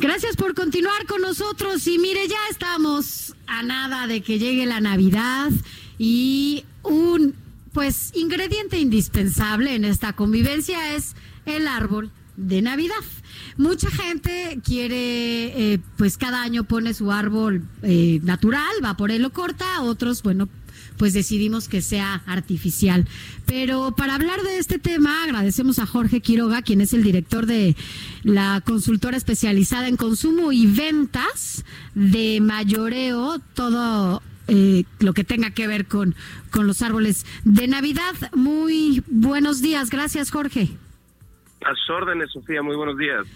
Gracias por continuar con nosotros. Y mire, ya estamos a nada de que llegue la Navidad y un pues ingrediente indispensable en esta convivencia es el árbol de Navidad. Mucha gente quiere, eh, pues cada año pone su árbol eh, natural, va por él lo corta, otros, bueno, pues decidimos que sea artificial. Pero para hablar de este tema, agradecemos a Jorge Quiroga, quien es el director de la consultora especializada en consumo y ventas de mayoreo, todo eh, lo que tenga que ver con, con los árboles de Navidad. Muy buenos días, gracias Jorge. A sus órdenes, Sofía, muy buenos días.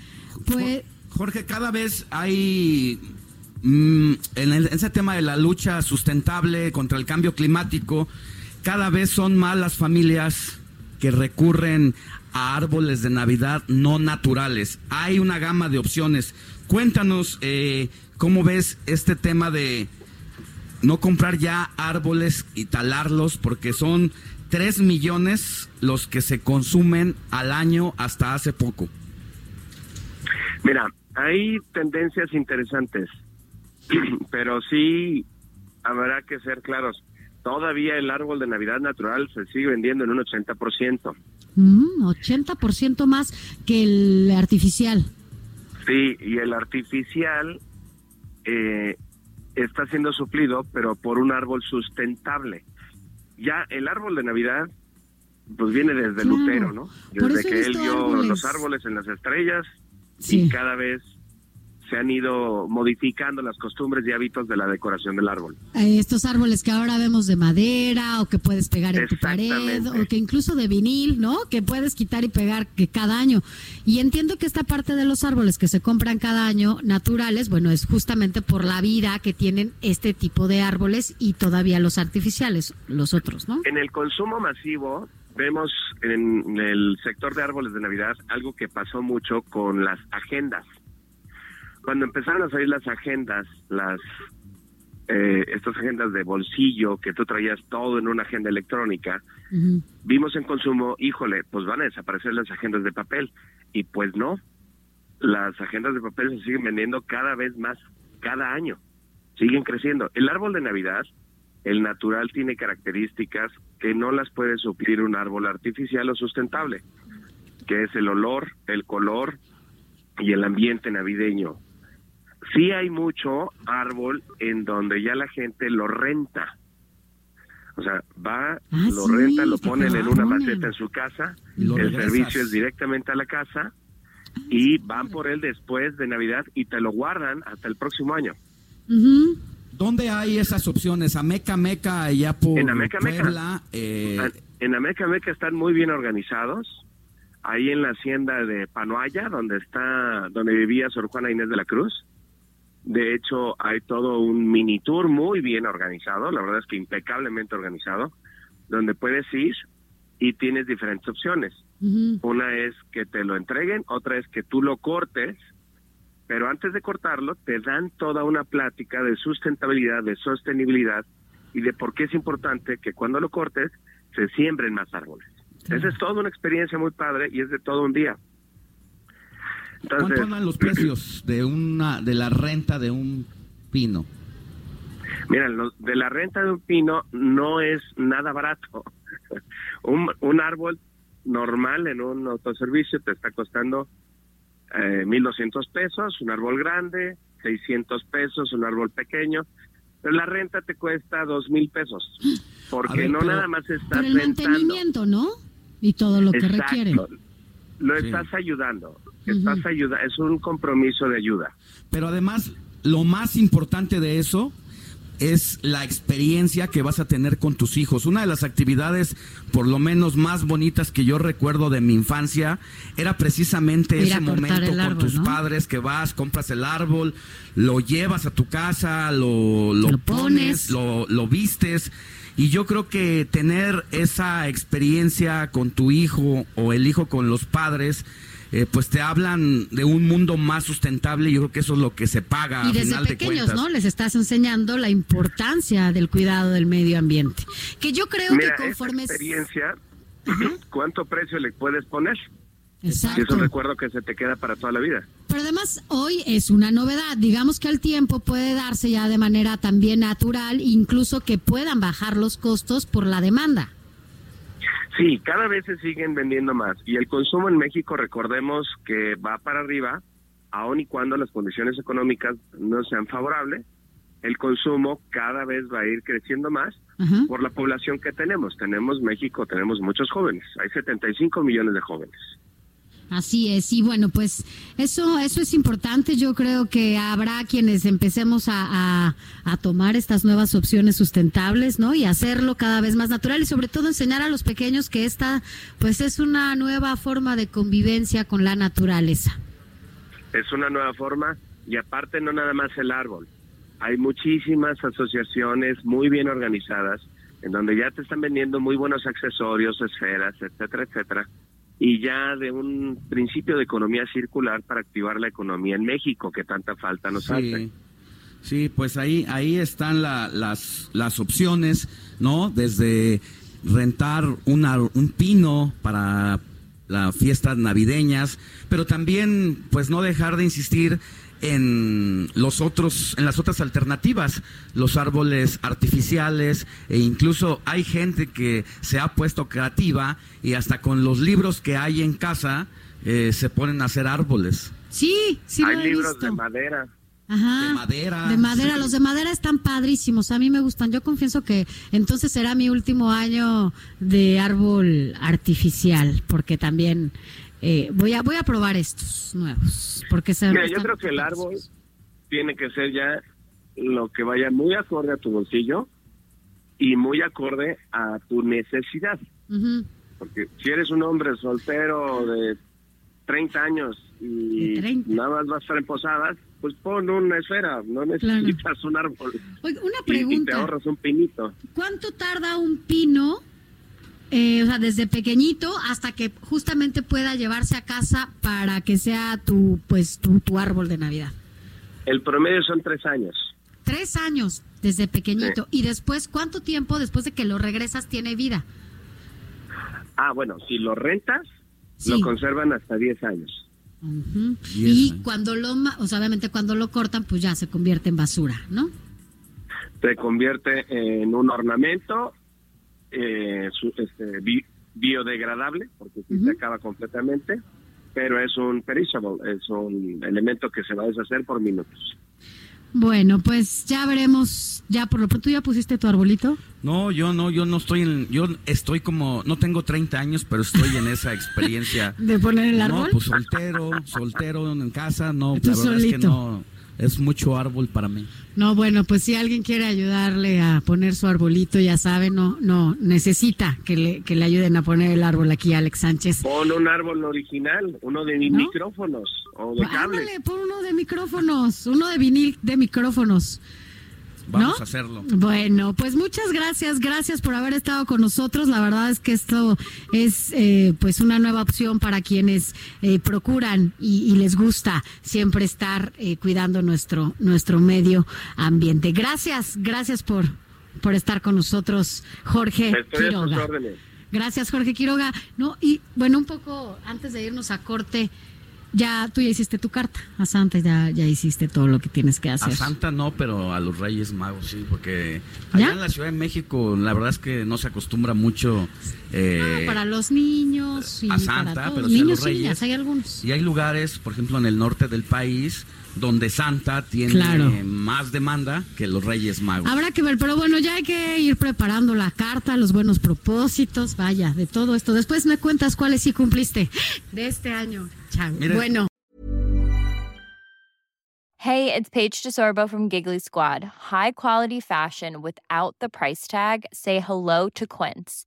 Pues, Jorge, cada vez hay Mm, en, ese tema de la lucha sustentable contra el cambio climático, cada vez son más las familias que recurren a árboles de Navidad no naturales. Hay una gama de opciones. Cuéntanos eh, cómo ves este tema de no comprar ya árboles y talarlos, porque son 3 millones los que se consumen al año hasta hace poco. Mira, hay tendencias interesantes. pero sí habrá que ser claros. Todavía el árbol de Navidad natural se sigue vendiendo en un 80%. Mm, 80% más que el artificial. Sí, y el artificial eh, está siendo suplido, pero por un árbol sustentable. Ya el árbol de Navidad, pues viene desde Lutero, ¿no? Desde que él vio los árboles en las estrellas y cada vez se han ido modificando las costumbres y hábitos de la decoración del árbol. Eh, estos árboles que ahora vemos de madera o que puedes pegar en tu pared o que incluso de vinil, ¿no? Que puedes quitar y pegar que cada año. Y entiendo que esta parte de los árboles que se compran cada año naturales, bueno, es justamente por la vida que tienen este tipo de árboles y todavía los artificiales, los otros, ¿no? En el consumo masivo vemos en el sector de árboles de Navidad algo que pasó mucho con las agendas cuando empezaron a salir las agendas, las eh, estas agendas de bolsillo que tú traías todo en una agenda electrónica, vimos en consumo, híjole, pues van a desaparecer las agendas de papel. Y pues no, las agendas de papel se siguen vendiendo cada vez más, cada año, siguen creciendo. El árbol de Navidad, el natural, tiene características que no las puede suplir un árbol artificial o sustentable, que es el olor, el color y el ambiente navideño Sí hay mucho árbol en donde ya la gente lo renta. O sea, va, ah, lo renta, lo ponen en una maceta en su casa, el servicio es directamente a la casa y van por él después de Navidad y te lo guardan hasta el próximo año. ¿Dónde hay esas opciones? ¿Ameca Meca allá por en Ameca Puebla? Eh... En Ameca Meca están muy bien organizados. Ahí en la hacienda de Panoaya, donde está, donde vivía Sor Juana Inés de la Cruz. De hecho, hay todo un mini tour muy bien organizado, la verdad es que impecablemente organizado, donde puedes ir y tienes diferentes opciones. Una es que te lo entreguen, otra es que tú lo cortes, pero antes de cortarlo te dan toda una plática de sustentabilidad, de sostenibilidad y de por qué es importante que cuando lo cortes se siembren más árboles. Esa es toda una experiencia muy padre y es de todo un día. ¿Cuánto andan los precios de una de la renta de un pino? Mira, de la renta de un pino no es nada barato. un, un árbol normal en un autoservicio te está costando eh, 1.200 pesos, un árbol grande, 600 pesos, un árbol pequeño, pero la renta te cuesta 2.000 pesos, porque no nada más estás el mantenimiento, ¿no? Y todo lo que requiere. Lo estás ayudando. Estás es un compromiso de ayuda. Pero además, lo más importante de eso es la experiencia que vas a tener con tus hijos. Una de las actividades, por lo menos más bonitas que yo recuerdo de mi infancia, era precisamente ese momento con tus padres que vas, compras el árbol, lo llevas a tu casa, lo, lo, pones, lo, lo vistes. Y yo creo que tener esa experiencia con tu hijo o el hijo con los padres, eh, pues te hablan de un mundo más sustentable y yo creo que eso es lo que se paga. Y desde pequeños, ¿no? Les estás enseñando la importancia del cuidado del medio ambiente. Que yo creo que conforme... experiencia, ¿cuánto precio le puedes poner? Exacto. es un recuerdo que se te queda para toda la vida. Pero además hoy es una novedad. Digamos que el tiempo puede darse ya de manera también natural, incluso que puedan bajar los costos por la demanda. Sí, cada vez se siguen vendiendo más y el consumo en México, recordemos que va para arriba, aun y cuando las condiciones económicas no sean favorables, el consumo cada vez va a ir creciendo más por la población que tenemos. Tenemos México, tenemos muchos jóvenes, hay 75 millones de jóvenes. Así es, y bueno, pues eso, eso es importante. Yo creo que habrá quienes empecemos a, a, tomar estas nuevas opciones sustentables, ¿no? Y hacerlo cada vez más natural y sobre todo enseñar a los pequeños que esta, pues es una nueva forma de convivencia con la naturaleza. Es una nueva forma y aparte no nada más el árbol. Hay muchísimas asociaciones muy bien organizadas en donde ya te están vendiendo muy buenos accesorios, esferas, etcétera, etcétera y ya de un principio de economía circular para activar la economía en México que tanta falta nos hace. Sí, pues ahí ahí están las las opciones, ¿no? Desde rentar una, un pino para las fiestas navideñas, pero también pues no dejar de insistir en los otros en las otras alternativas los árboles artificiales e incluso hay gente que se ha puesto creativa y hasta con los libros que hay en casa eh, se ponen a hacer árboles sí sí hay libros de madera Ajá, de madera. De madera, los de madera están padrísimos, a mí me gustan. Yo confieso que entonces será mi último año de árbol artificial, porque también eh, voy a voy a probar estos nuevos porque Mira, yo creo que el árbol tiene que ser ya lo que vaya muy acorde a tu bolsillo y muy acorde a tu necesidad porque si eres un hombre soltero de 30 años y nada más vas a estar en posadas pues pon una esfera, no necesitas un árbol. una pregunta. y te ahorras un pinito. ¿Cuánto tarda un pino eh, o sea, desde pequeñito hasta que justamente pueda llevarse a casa para que sea tu, pues, tu, tu árbol de Navidad. El promedio son tres años. Tres años desde pequeñito. Y después, ¿cuánto tiempo después de que lo regresas tiene vida? Ah, bueno, si lo rentas, lo conservan hasta diez años. Y cuando lo, o sea, obviamente cuando lo cortan, pues ya se convierte en basura, ¿no? Se convierte en un ornamento eh, este, biodegradable, porque se acaba completamente, pero es un perishable, es un elemento que se va a deshacer por minutos. Bueno, pues ya veremos. Ya por lo pronto ya pusiste tu arbolito. No, yo no, yo no estoy en, yo estoy como, no tengo 30 años, pero estoy en esa experiencia. ¿De poner el árbol? No, pues soltero, soltero en casa, no, la verdad es que no, es mucho árbol para mí. No, bueno, pues si alguien quiere ayudarle a poner su arbolito, ya sabe, no, no, necesita que le, que le ayuden a poner el árbol aquí, Alex Sánchez. Pon un árbol original, uno de micrófonos o de cables. pon uno de micrófonos, uno de vinil de micrófonos. Vamos a hacerlo. Bueno, pues muchas gracias, gracias por haber estado con nosotros. La verdad es que esto es eh, pues una nueva opción para quienes eh, procuran y, les gusta siempre estar eh, cuidando nuestro nuestro medio ambiente. Gracias, gracias por por estar con nosotros, Jorge Quiroga. Gracias, Jorge Quiroga. No y bueno, un poco antes de irnos a corte. Ya tú ya hiciste tu carta a Santa, ya, ya hiciste todo lo que tienes que hacer. A Santa no, pero a los Reyes Magos sí, porque allá en la Ciudad de México la verdad es que no se acostumbra mucho. Eh, para los niños y a Santa, pero sí a los Reyes. hay algunos. Y hay lugares, por ejemplo, en el norte del país donde Santa tiene más demanda que los Reyes Magos. Habrá que ver, pero bueno, ya hay que ir preparando la carta, los buenos propósitos, vaya, de todo esto. Después me cuentas cuáles sí cumpliste de este año. Bueno. Hey, it's Paige DeSorbo from Giggly Squad. High quality fashion without the price tag. Say hello to Quince.